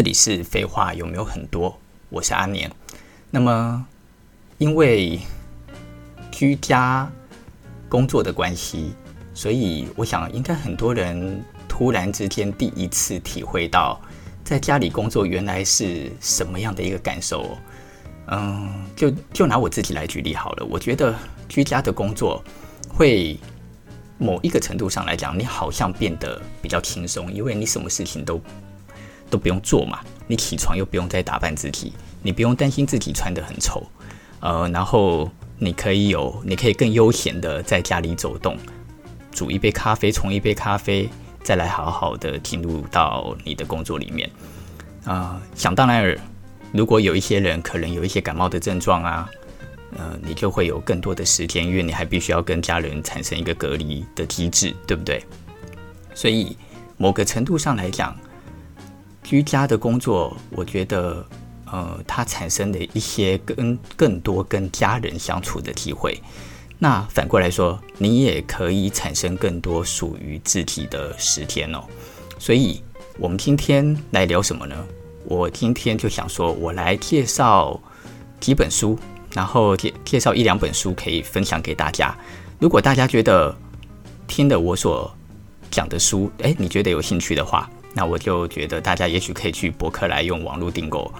这里是废话有没有很多？我是阿年。那么，因为居家工作的关系，所以我想应该很多人突然之间第一次体会到在家里工作原来是什么样的一个感受。嗯，就就拿我自己来举例好了。我觉得居家的工作会某一个程度上来讲，你好像变得比较轻松，因为你什么事情都。都不用做嘛，你起床又不用再打扮自己，你不用担心自己穿得很丑，呃，然后你可以有，你可以更悠闲的在家里走动，煮一杯咖啡，冲一杯咖啡，再来好好的进入到你的工作里面。啊、呃，想当然尔，如果有一些人可能有一些感冒的症状啊，呃，你就会有更多的时间，因为你还必须要跟家人产生一个隔离的机制，对不对？所以某个程度上来讲。居家的工作，我觉得，呃，它产生的一些跟更多跟家人相处的机会。那反过来说，你也可以产生更多属于自己的时间哦。所以，我们今天来聊什么呢？我今天就想说，我来介绍几本书，然后介介绍一两本书可以分享给大家。如果大家觉得听的我所讲的书，诶，你觉得有兴趣的话。那我就觉得大家也许可以去博客来用网络订购。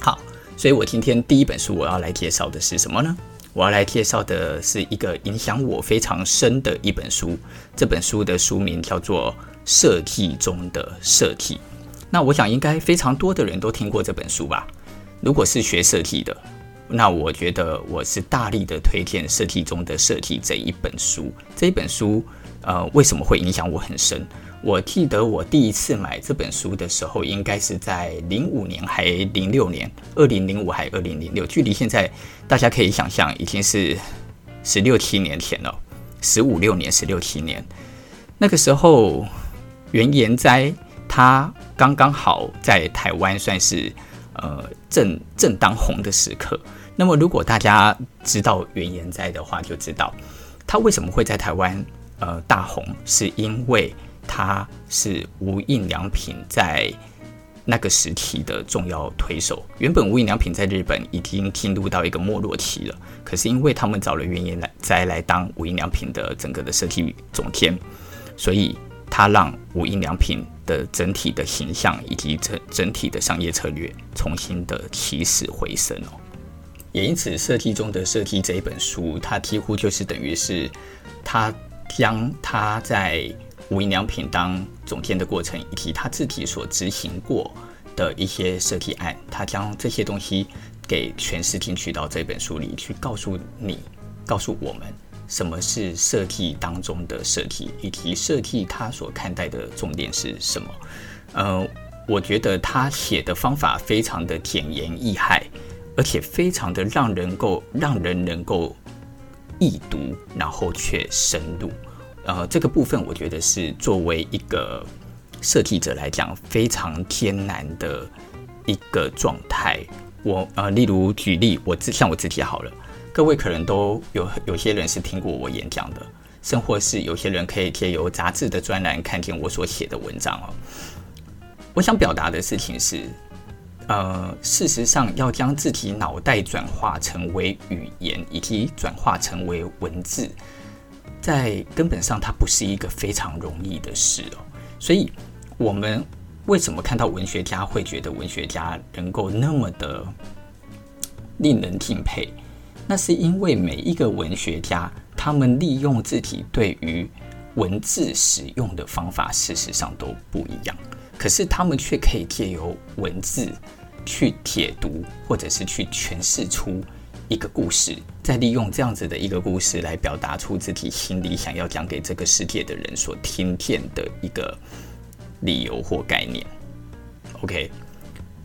好，所以我今天第一本书我要来介绍的是什么呢？我要来介绍的是一个影响我非常深的一本书。这本书的书名叫做《设计中的设计》。那我想应该非常多的人都听过这本书吧？如果是学设计的，那我觉得我是大力的推荐《设计中的设计》这一本书。这一本书，呃，为什么会影响我很深？我记得我第一次买这本书的时候，应该是在零五年还零六年，二零零五还二零零六，距离现在大家可以想象，已经是十六七年前了，十五六年，十六七年。那个时候，原研哉他刚刚好在台湾算是呃正正当红的时刻。那么，如果大家知道原研哉的话，就知道他为什么会在台湾呃大红，是因为。他是无印良品在那个时期的重要推手。原本无印良品在日本已经进入到一个没落期了，可是因为他们找了原研哉来当无印良品的整个的设计总监，所以他让无印良品的整体的形象以及整整体的商业策略重新的起死回生哦。也因此，设计中的设计这一本书，它几乎就是等于是他将他在无印良品当总监的过程，以及他自己所执行过的一些设计案，他将这些东西给诠释进去到这本书里，去告诉你、告诉我们什么是设计当中的设计，以及设计他所看待的重点是什么。呃，我觉得他写的方法非常的简言易赅，而且非常的让人够让人能够易读，然后却深入。呃，这个部分我觉得是作为一个设计者来讲非常艰难的一个状态。我呃，例如举例，我自像我自己好了，各位可能都有有些人是听过我演讲的，甚或是有些人可以借由杂志的专栏看见我所写的文章哦。我想表达的事情是，呃，事实上要将自己脑袋转化成为语言，以及转化成为文字。在根本上，它不是一个非常容易的事哦。所以，我们为什么看到文学家会觉得文学家能够那么的令人敬佩？那是因为每一个文学家，他们利用自己对于文字使用的方法，事实上都不一样。可是，他们却可以借由文字去解读，或者是去诠释出。一个故事，再利用这样子的一个故事来表达出自己心里想要讲给这个世界的人所听见的一个理由或概念。OK，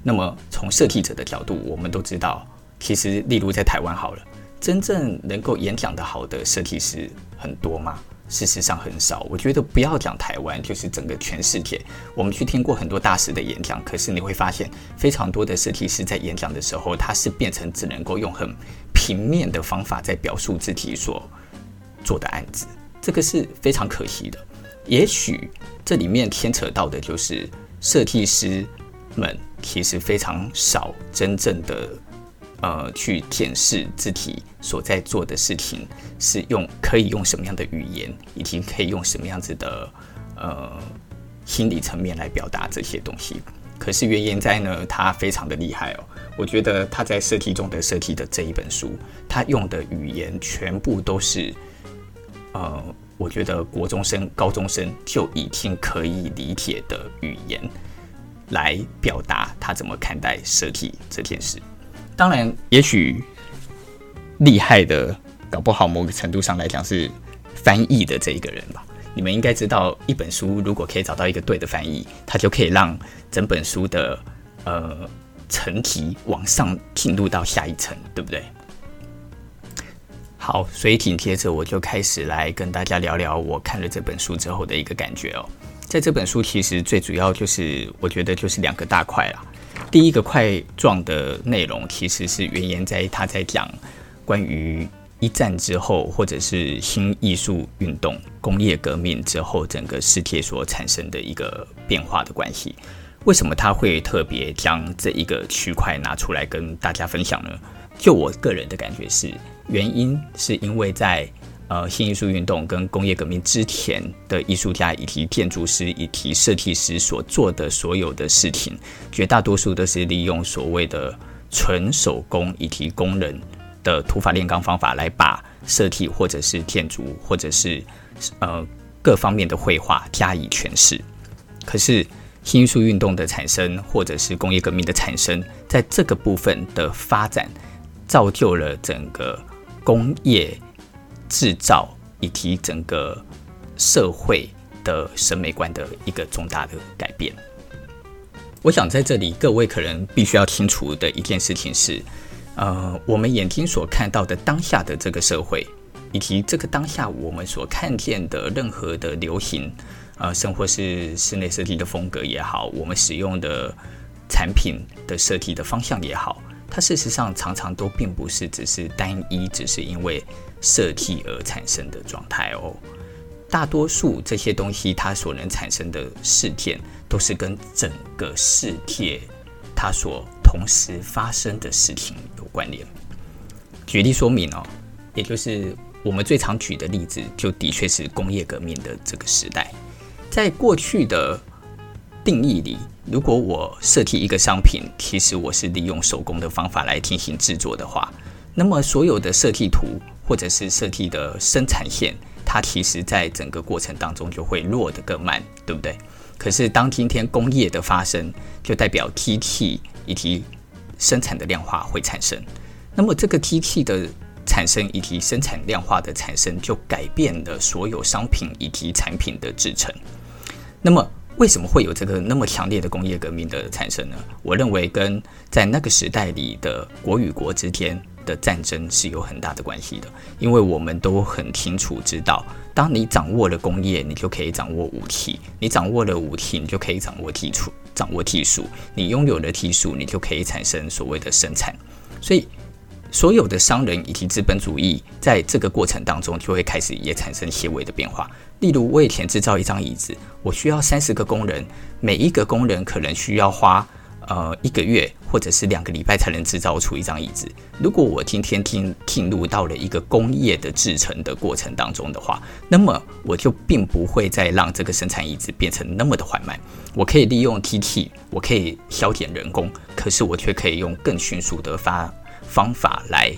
那么从设计者的角度，我们都知道，其实例如在台湾好了，真正能够演讲的好的设计师很多吗？事实上很少，我觉得不要讲台湾，就是整个全世界。我们去听过很多大师的演讲，可是你会发现，非常多的设计师在演讲的时候，他是变成只能够用很平面的方法在表述自己所做的案子，这个是非常可惜的。也许这里面牵扯到的就是设计师们其实非常少真正的呃去检视自己所在做的事情是用可以用什么样的语言，以及可以用什么样子的呃心理层面来表达这些东西。可是原研哉呢，他非常的厉害哦。我觉得他在设计中的设计的这一本书，他用的语言全部都是呃，我觉得国中生、高中生就已经可以理解的语言，来表达他怎么看待设计这件事。当然，也许厉害的，搞不好某个程度上来讲是翻译的这一个人吧。你们应该知道，一本书如果可以找到一个对的翻译，它就可以让整本书的呃层级往上进入到下一层，对不对？好，所以紧接着我就开始来跟大家聊聊我看了这本书之后的一个感觉哦。在这本书其实最主要就是我觉得就是两个大块啦。第一个块状的内容其实是原研哉他在讲关于。一战之后，或者是新艺术运动、工业革命之后，整个世界所产生的一个变化的关系，为什么他会特别将这一个区块拿出来跟大家分享呢？就我个人的感觉是，原因是因为在呃新艺术运动跟工业革命之前的艺术家以及建筑师以及设计师所做的所有的事情，绝大多数都是利用所谓的纯手工以及工人。的土法炼钢方法来把设计或者是建筑或者是呃各方面的绘画加以诠释。可是新艺术运动的产生或者是工业革命的产生，在这个部分的发展，造就了整个工业制造以及整个社会的审美观的一个重大的改变。我想在这里各位可能必须要清楚的一件事情是。呃，我们眼睛所看到的当下的这个社会，以及这个当下我们所看见的任何的流行，呃，甚或是室内设计的风格也好，我们使用的产品的设计的方向也好，它事实上常常都并不是只是单一，只是因为设计而产生的状态哦。大多数这些东西它所能产生的事件，都是跟整个世界它所同时发生的事情有关联。举例说明哦，也就是我们最常举的例子，就的确是工业革命的这个时代。在过去的定义里，如果我设计一个商品，其实我是利用手工的方法来进行制作的话，那么所有的设计图或者是设计的生产线，它其实在整个过程当中就会落得更慢，对不对？可是当今天工业的发生，就代表机器。以及生产的量化会产生，那么这个机器的产生以及生产量化的产生，就改变了所有商品以及产品的制成。那么为什么会有这个那么强烈的工业革命的产生呢？我认为跟在那个时代里的国与国之间的战争是有很大的关系的，因为我们都很清楚知道，当你掌握了工业，你就可以掌握武器；你掌握了武器，你就可以掌握技术。掌握技术，你拥有了技术，你就可以产生所谓的生产。所以，所有的商人以及资本主义在这个过程当中，就会开始也产生些微的变化。例如，我以前制造一张椅子，我需要三十个工人，每一个工人可能需要花。呃，一个月或者是两个礼拜才能制造出一张椅子。如果我今天进进入到了一个工业的制成的过程当中的话，那么我就并不会再让这个生产椅子变成那么的缓慢。我可以利用机器，我可以削减人工，可是我却可以用更迅速的发方法来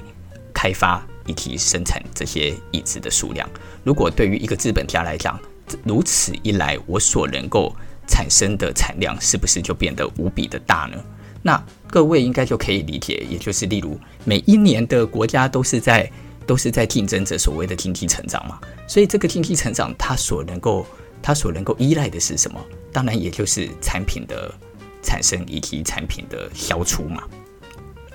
开发以及生产这些椅子的数量。如果对于一个资本家来讲，如此一来，我所能够产生的产量是不是就变得无比的大呢？那各位应该就可以理解，也就是例如每一年的国家都是在都是在竞争着所谓的经济成长嘛，所以这个经济成长它所能够它所能够依赖的是什么？当然也就是产品的产生以及产品的消除嘛。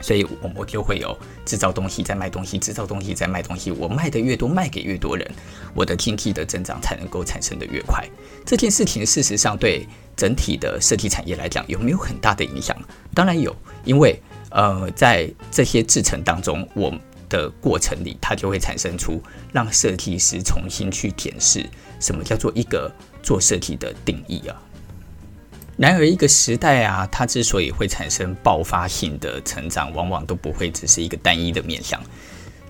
所以，我我就会有制造东西在卖东西，制造东西在卖东西。我卖的越多，卖给越多人，我的经济的增长才能够产生的越快。这件事情事实上对整体的设计产业来讲有没有很大的影响？当然有，因为呃，在这些制成当中，我的过程里，它就会产生出让设计师重新去检视什么叫做一个做设计的定义啊。然而，一个时代啊，它之所以会产生爆发性的成长，往往都不会只是一个单一的面向。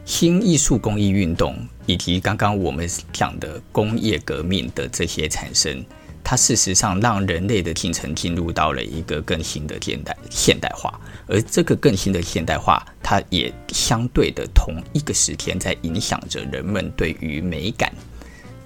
新艺术工艺运动以及刚刚我们讲的工业革命的这些产生，它事实上让人类的进程进入到了一个更新的现代现代化，而这个更新的现代化，它也相对的同一个时间在影响着人们对于美感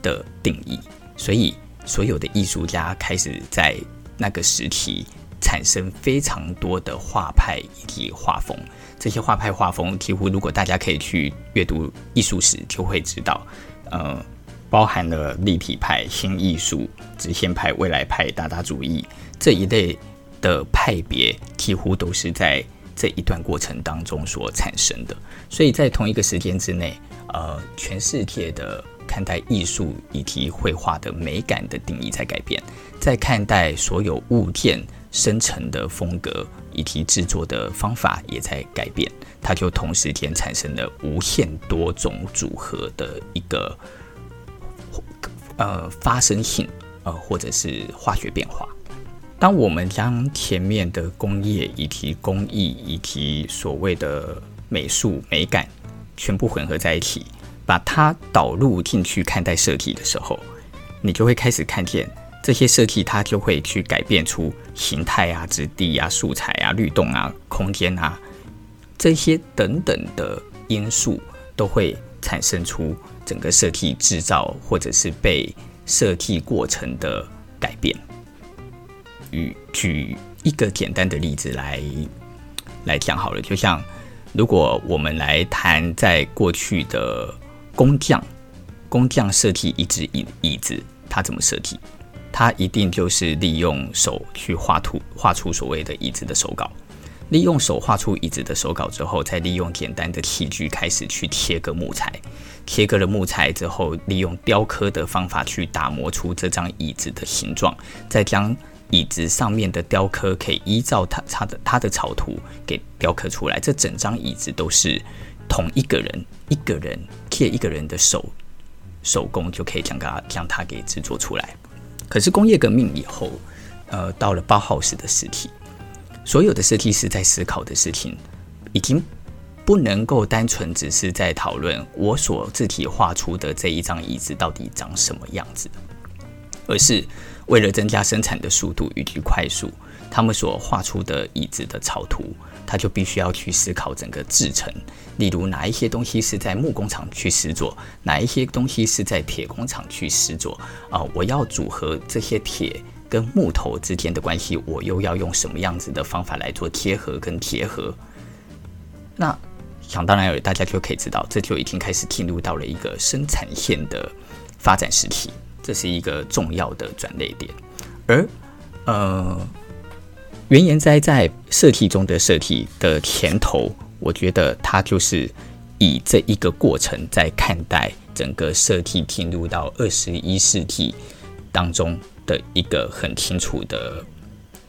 的定义，所以所有的艺术家开始在那个时期产生非常多的画派以及画风。这些画派画风，几乎如果大家可以去阅读艺术史，就会知道，呃，包含了立体派、新艺术、直线派、未来派、达达主义这一类的派别，几乎都是在这一段过程当中所产生的。所以在同一个时间之内，呃，全世界的看待艺术以及绘画的美感的定义在改变，在看待所有物件生成的风格。以及制作的方法也在改变，它就同时间产生了无限多种组合的一个呃发生性呃或者是化学变化。当我们将前面的工业以及工艺以及所谓的美术美感全部混合在一起，把它导入进去看待设计的时候，你就会开始看见。这些设计它就会去改变出形态啊、质地啊、素材啊、律动啊、空间啊这些等等的因素，都会产生出整个设计制造或者是被设计过程的改变。与举一个简单的例子来来讲好了，就像如果我们来谈在过去的工匠，工匠设计一只椅椅子，他怎么设计？他一定就是利用手去画图，画出所谓的椅子的手稿。利用手画出椅子的手稿之后，再利用简单的器具开始去切割木材。切割了木材之后，利用雕刻的方法去打磨出这张椅子的形状。再将椅子上面的雕刻可以依照他他的他的草图给雕刻出来。这整张椅子都是同一个人一个人借一个人的手手工就可以将它将它给制作出来。可是工业革命以后，呃，到了包浩斯的时期，所有的设计师在思考的事情，已经不能够单纯只是在讨论我所自己画出的这一张椅子到底长什么样子，而是为了增加生产的速度以及快速，他们所画出的椅子的草图。他就必须要去思考整个制成，例如哪一些东西是在木工厂去实作，哪一些东西是在铁工厂去实作啊？我要组合这些铁跟木头之间的关系，我又要用什么样子的方法来做贴合跟贴合？那想当然尔，大家就可以知道，这就已经开始进入到了一个生产线的发展时期，这是一个重要的转捩点，而呃。原研哉在设计中的设计的前头，我觉得他就是以这一个过程在看待整个设计进入到二十一世纪当中的一个很清楚的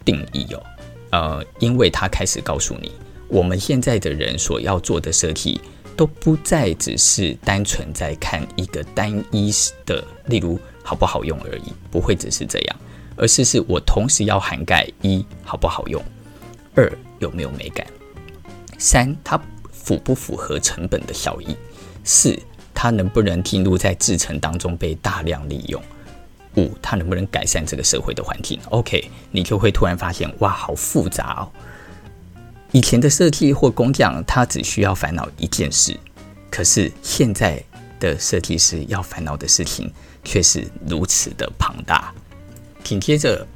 定义哦。呃，因为他开始告诉你，我们现在的人所要做的设计都不再只是单纯在看一个单一的，例如好不好用而已，不会只是这样。而是是我同时要涵盖一好不好用，二有没有美感，三它符不符合成本的效益，四它能不能进入在制程当中被大量利用，五它能不能改善这个社会的环境。OK，你就会突然发现哇，好复杂哦。以前的设计或工匠他只需要烦恼一件事，可是现在的设计师要烦恼的事情却是如此的庞大。紧接着，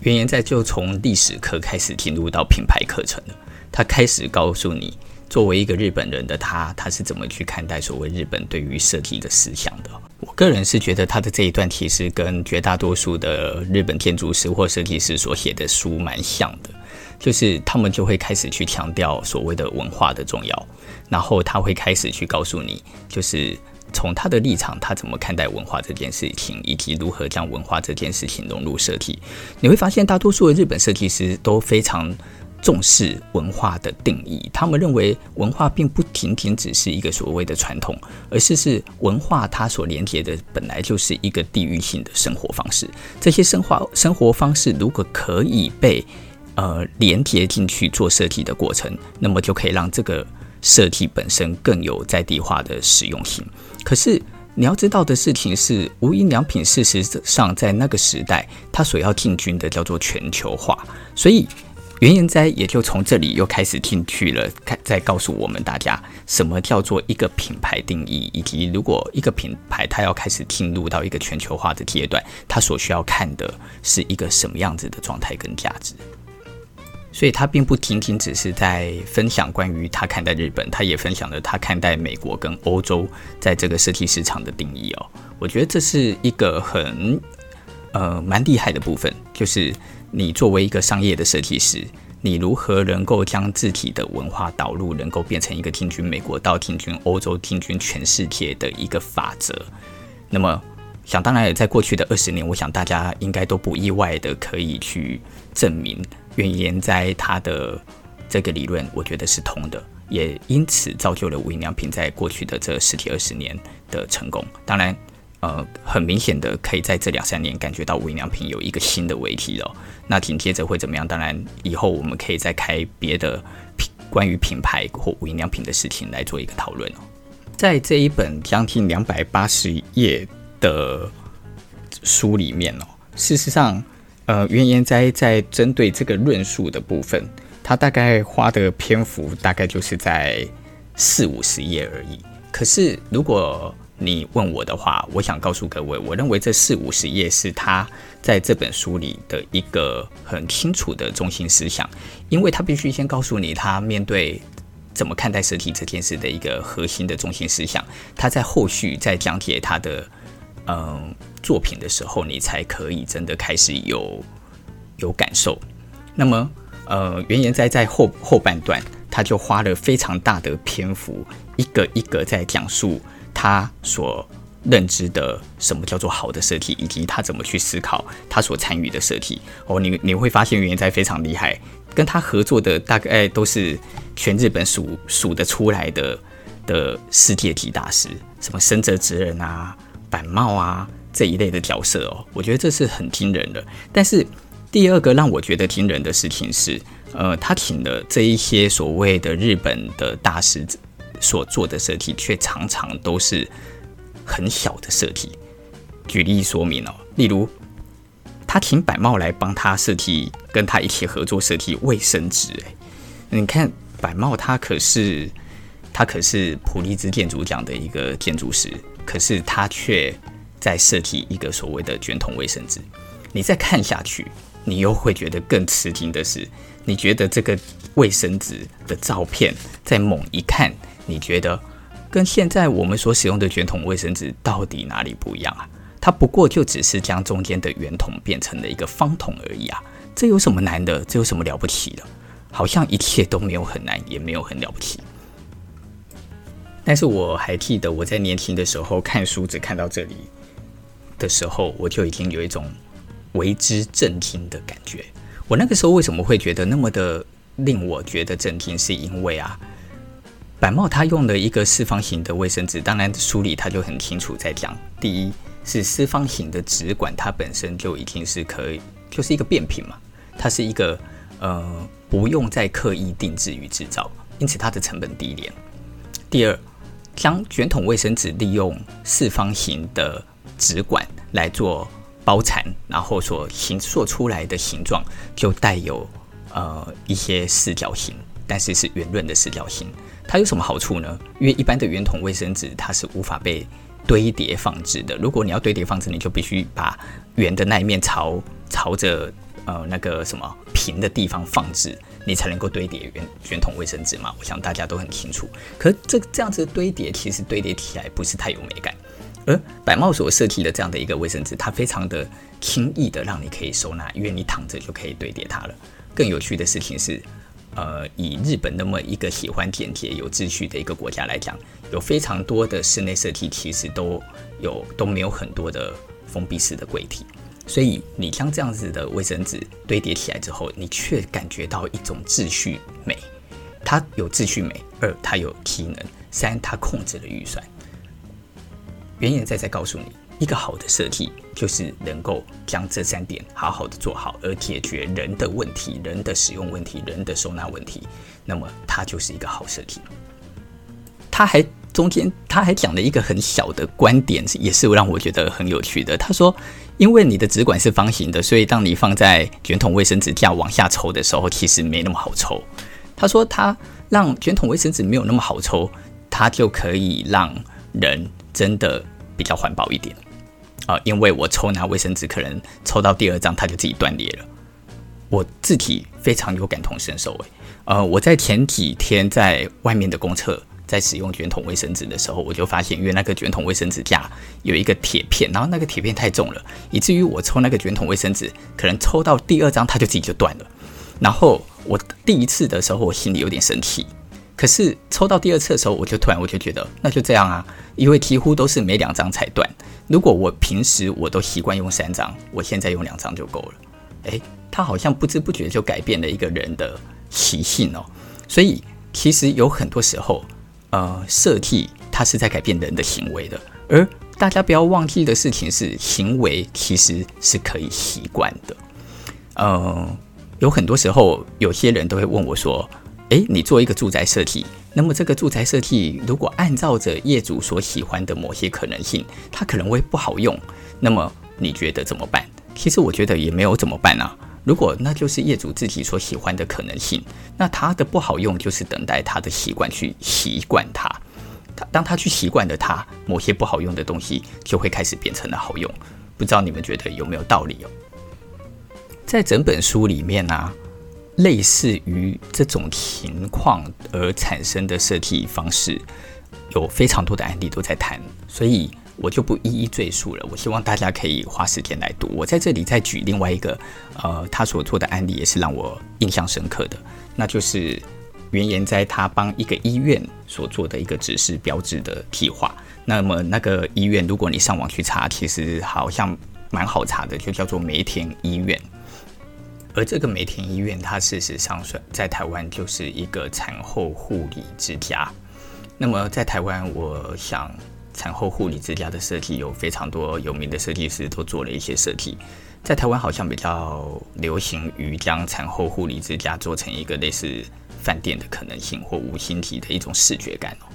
原研哉就从历史课开始进入到品牌课程了。他开始告诉你，作为一个日本人的他，他是怎么去看待所谓日本对于设计的思想的。我个人是觉得他的这一段其实跟绝大多数的日本建筑师或设计师所写的书蛮像的，就是他们就会开始去强调所谓的文化的重要，然后他会开始去告诉你，就是。从他的立场，他怎么看待文化这件事情，以及如何将文化这件事情融入设计？你会发现，大多数的日本设计师都非常重视文化的定义，他们认为文化并不仅仅只是一个所谓的传统，而是是文化它所连接的本来就是一个地域性的生活方式。这些生活生活方式如果可以被呃连接进去做设计的过程，那么就可以让这个设计本身更有在地化的实用性。可是你要知道的事情是，无印良品事实上在那个时代，它所要进军的叫做全球化，所以。原研哉也就从这里又开始进去了，开再告诉我们大家什么叫做一个品牌定义，以及如果一个品牌它要开始进入到一个全球化的阶段，它所需要看的是一个什么样子的状态跟价值。所以，他并不仅仅只是在分享关于他看待日本，他也分享了他看待美国跟欧洲在这个设计市场的定义哦。我觉得这是一个很呃蛮厉害的部分，就是。你作为一个商业的设计师，你如何能够将自己的文化导入，能够变成一个进军美国到进军欧洲、进军全世界的一个法则？那么，想当然也在过去的二十年，我想大家应该都不意外的可以去证明，原研哉他的这个理论，我觉得是通的，也因此造就了无印良品在过去的这十几二十年的成功。当然。呃，很明显的，可以在这两三年感觉到无印良品有一个新的危机了。那紧接着会怎么样？当然，以后我们可以再开别的品关于品牌或无印良品的事情来做一个讨论哦。在这一本将近两百八十页的书里面哦，事实上，呃，原研哉在针对这个论述的部分，他大概花的篇幅大概就是在四五十页而已。可是如果你问我的话，我想告诉各位，我认为这四五十页是他在这本书里的一个很清楚的中心思想，因为他必须先告诉你他面对怎么看待设计这件事的一个核心的中心思想，他在后续再讲解他的嗯作品的时候，你才可以真的开始有有感受。那么呃，原研哉在后后半段，他就花了非常大的篇幅，一个一个在讲述。他所认知的什么叫做好的设计，以及他怎么去思考他所参与的设计哦，你你会发现原研哉非常厉害，跟他合作的大概都是全日本数数得出来的的世界级大师，什么深泽直人啊、板茂啊这一类的角色哦，我觉得这是很惊人的。但是第二个让我觉得惊人的事情是，呃，他请了这一些所谓的日本的大师。所做的设计却常常都是很小的设计。举例说明哦，例如他请百茂来帮他设计，跟他一起合作设计卫生纸。哎，你看百茂他可是他可是普利兹建筑奖的一个建筑师，可是他却再设计一个所谓的卷筒卫生纸。你再看下去，你又会觉得更吃惊的是，你觉得这个卫生纸的照片再猛一看。你觉得跟现在我们所使用的卷筒卫生纸到底哪里不一样啊？它不过就只是将中间的圆筒变成了一个方筒而已啊！这有什么难的？这有什么了不起的？好像一切都没有很难，也没有很了不起。但是我还记得我在年轻的时候看书只看到这里的时候，我就已经有一种为之震惊的感觉。我那个时候为什么会觉得那么的令我觉得震惊？是因为啊。板茂他用的一个四方形的卫生纸，当然书里他就很清楚在讲，第一是四方形的纸管，它本身就已经是可以，就是一个变频嘛，它是一个呃不用再刻意定制与制造，因此它的成本低廉。第二，将卷筒卫生纸利用四方形的纸管来做包缠，然后所形塑出来的形状就带有呃一些四角形，但是是圆润的四角形。它有什么好处呢？因为一般的圆筒卫生纸它是无法被堆叠放置的。如果你要堆叠放置，你就必须把圆的那一面朝朝着呃那个什么平的地方放置，你才能够堆叠圆圆筒卫生纸嘛。我想大家都很清楚。可这这样子的堆叠，其实堆叠起来不是太有美感。而百茂所设计的这样的一个卫生纸，它非常的轻易的让你可以收纳，因为你躺着就可以堆叠它了。更有趣的事情是。呃，以日本那么一个喜欢简洁、有秩序的一个国家来讲，有非常多的室内设计其实都有都没有很多的封闭式的柜体，所以你将这样子的卫生纸堆叠起来之后，你却感觉到一种秩序美。它有秩序美，二它有机能，三它控制了预算。原原在在告诉你，一个好的设计就是能够将这三点好好的做好，而解决人的问题、人的使用问题、人的收纳问题，那么它就是一个好设计。他还中间他还讲了一个很小的观点，也是让我觉得很有趣的。他说，因为你的纸管是方形的，所以当你放在卷筒卫生纸架往下抽的时候，其实没那么好抽。他说，他让卷筒卫生纸没有那么好抽，他就可以让人真的比较环保一点啊、因为我抽拿卫生纸，可能抽到第二张，它就自己断裂了。我自己非常有感同身受，诶，呃，我在前几天在外面的公厕，在使用卷筒卫生纸的时候，我就发现，因为那个卷筒卫生纸架有一个铁片，然后那个铁片太重了，以至于我抽那个卷筒卫生纸，可能抽到第二张，它就自己就断了，然后。我第一次的时候，我心里有点生气。可是抽到第二次的时候，我就突然我就觉得，那就这样啊，因为几乎都是每两张才断。如果我平时我都习惯用三张，我现在用两张就够了。诶，他好像不知不觉就改变了一个人的习性哦。所以其实有很多时候，呃，设计它是在改变人的行为的。而大家不要忘记的事情是，行为其实是可以习惯的。呃。有很多时候，有些人都会问我说：“诶，你做一个住宅设计，那么这个住宅设计如果按照着业主所喜欢的某些可能性，它可能会不好用，那么你觉得怎么办？”其实我觉得也没有怎么办啊。如果那就是业主自己所喜欢的可能性，那他的不好用就是等待他的习惯去习惯它。他当他去习惯了它，某些不好用的东西就会开始变成了好用。不知道你们觉得有没有道理哦？在整本书里面呢、类似于这种情况而产生的设计方式，有非常多的案例都在谈，所以我就不一一赘述了。我希望大家可以花时间来读。我在这里再举另外一个，呃，他所做的案例也是让我印象深刻的，那就是原研哉他帮一个医院所做的一个指示标志的替换。那么那个医院，如果你上网去查，其实好像蛮好查的，就叫做梅田医院。而这个梅田医院，它事实上算在台湾就是一个产后护理之家。那么在台湾，我想产后护理之家的设计有非常多有名的设计师都做了一些设计。在台湾好像比较流行于将产后护理之家做成一个类似饭店的可能性或五星级的一种视觉感哦。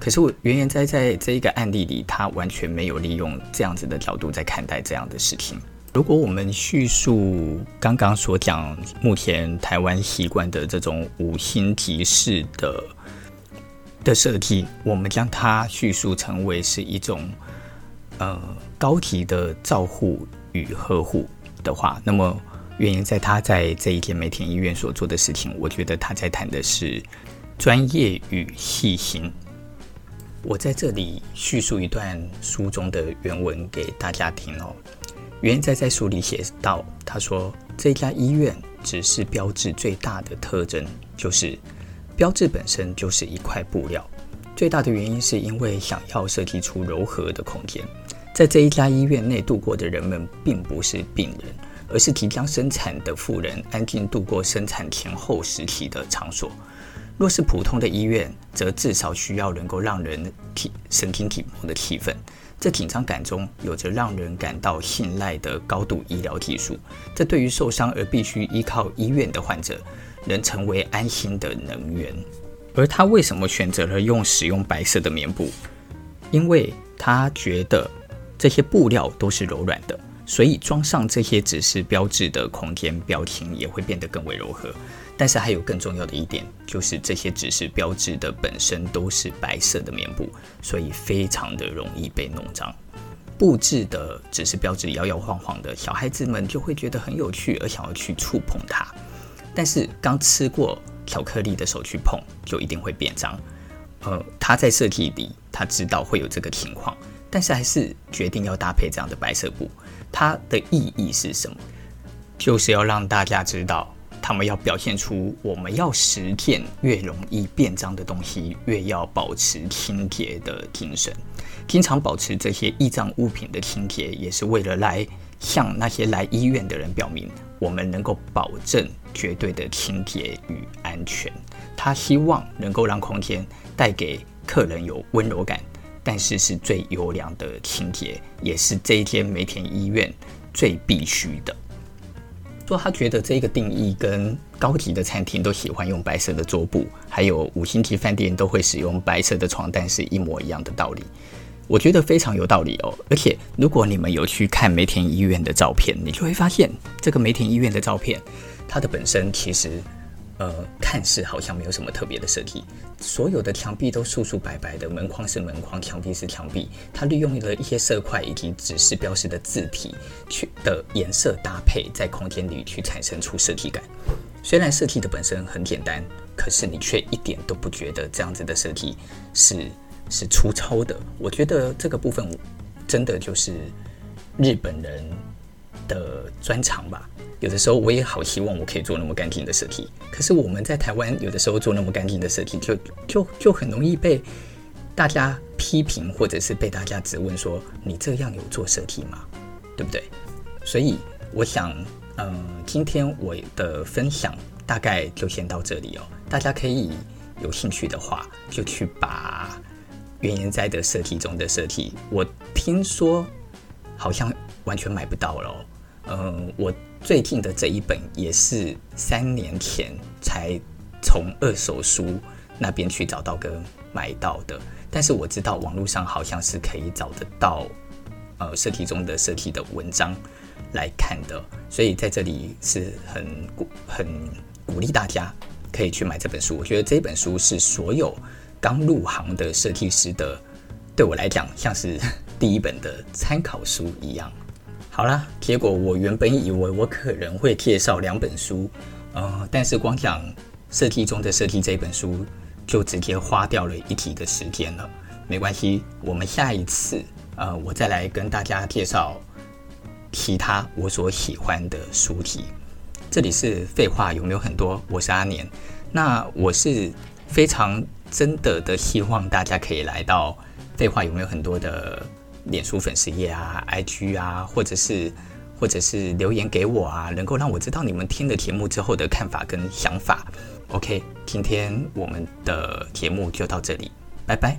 可是我原研哉在这一个案例里，他完全没有利用这样子的角度在看待这样的事情。如果我们叙述刚刚所讲，目前台湾习惯的这种五星级式的的设计，我们将它叙述成为是一种呃高级的照护与呵护的话，那么原因在他在这一间梅田医院所做的事情，我觉得他在谈的是专业与细心。我在这里叙述一段书中的原文给大家听哦。原研哉在书里写道：“他说，这家医院只是标志最大的特征就是，标志本身就是一块布料。最大的原因是因为想要设计出柔和的空间。在这一家医院内度过的人们，并不是病人，而是即将生产的妇人安静度过生产前后时期的场所。若是普通的医院，则至少需要能够让人体神经紧绷的气氛。”这紧张感中有着让人感到信赖的高度医疗技术，这对于受伤而必须依靠医院的患者，能成为安心的能源。而他为什么选择了用使用白色的棉布？因为他觉得这些布料都是柔软的，所以装上这些指示标志的空间表情也会变得更为柔和。但是还有更重要的一点，就是这些指示标志的本身都是白色的棉布，所以非常的容易被弄脏。布置的指示标志摇摇晃晃的，小孩子们就会觉得很有趣，而想要去触碰它。但是刚吃过巧克力的手去碰，就一定会变脏。呃，他在设计里他知道会有这个情况，但是还是决定要搭配这样的白色布。它的意义是什么？就是要让大家知道。他们要表现出我们要实践越容易变脏的东西，越要保持清洁的精神。经常保持这些易脏物品的清洁，也是为了来向那些来医院的人表明，我们能够保证绝对的清洁与安全。他希望能够让空间带给客人有温柔感，但是是最优良的清洁，也是这一间梅田医院最必须的。说他觉得这个定义跟高级的餐厅都喜欢用白色的桌布，还有五星级饭店都会使用白色的床单是一模一样的道理。我觉得非常有道理哦。而且如果你们有去看梅田医院的照片，你就会发现这个梅田医院的照片，它的本身其实。呃，看似好像没有什么特别的设计，所有的墙壁都素素白白的，门框是门框，墙壁是墙壁。它利用了一些色块以及指示标识的字体去的颜色搭配，在空间里去产生出设计感。虽然设计的本身很简单，可是你却一点都不觉得这样子的设计是是粗糙的。我觉得这个部分真的就是日本人的专长吧。有的时候我也好希望我可以做那么干净的设计，可是我们在台湾有的时候做那么干净的设计，就就就很容易被大家批评，或者是被大家质问说，你这样有做设计吗？对不对？所以我想，嗯，今天我的分享大概就先到这里哦。大家可以有兴趣的话，就去把原研哉的设计中的设计，我听说好像完全买不到了。嗯，我。最近的这一本也是三年前才从二手书那边去找到跟买到的，但是我知道网络上好像是可以找得到，呃，设计中的设计的文章来看的，所以在这里是很鼓很鼓励大家可以去买这本书。我觉得这本书是所有刚入行的设计师的，对我来讲像是第一本的参考书一样。好啦，结果我原本以为我可能会介绍两本书，呃，但是光讲设计中的设计这本书，就直接花掉了一集的时间了。没关系，我们下一次，呃，我再来跟大家介绍其他我所喜欢的书籍。这里是废话有没有很多？我是阿年，那我是非常真的的希望大家可以来到废话有没有很多的。脸书粉丝页啊，IG 啊，或者是或者是留言给我啊，能够让我知道你们听了节目之后的看法跟想法。OK，今天我们的节目就到这里，拜拜。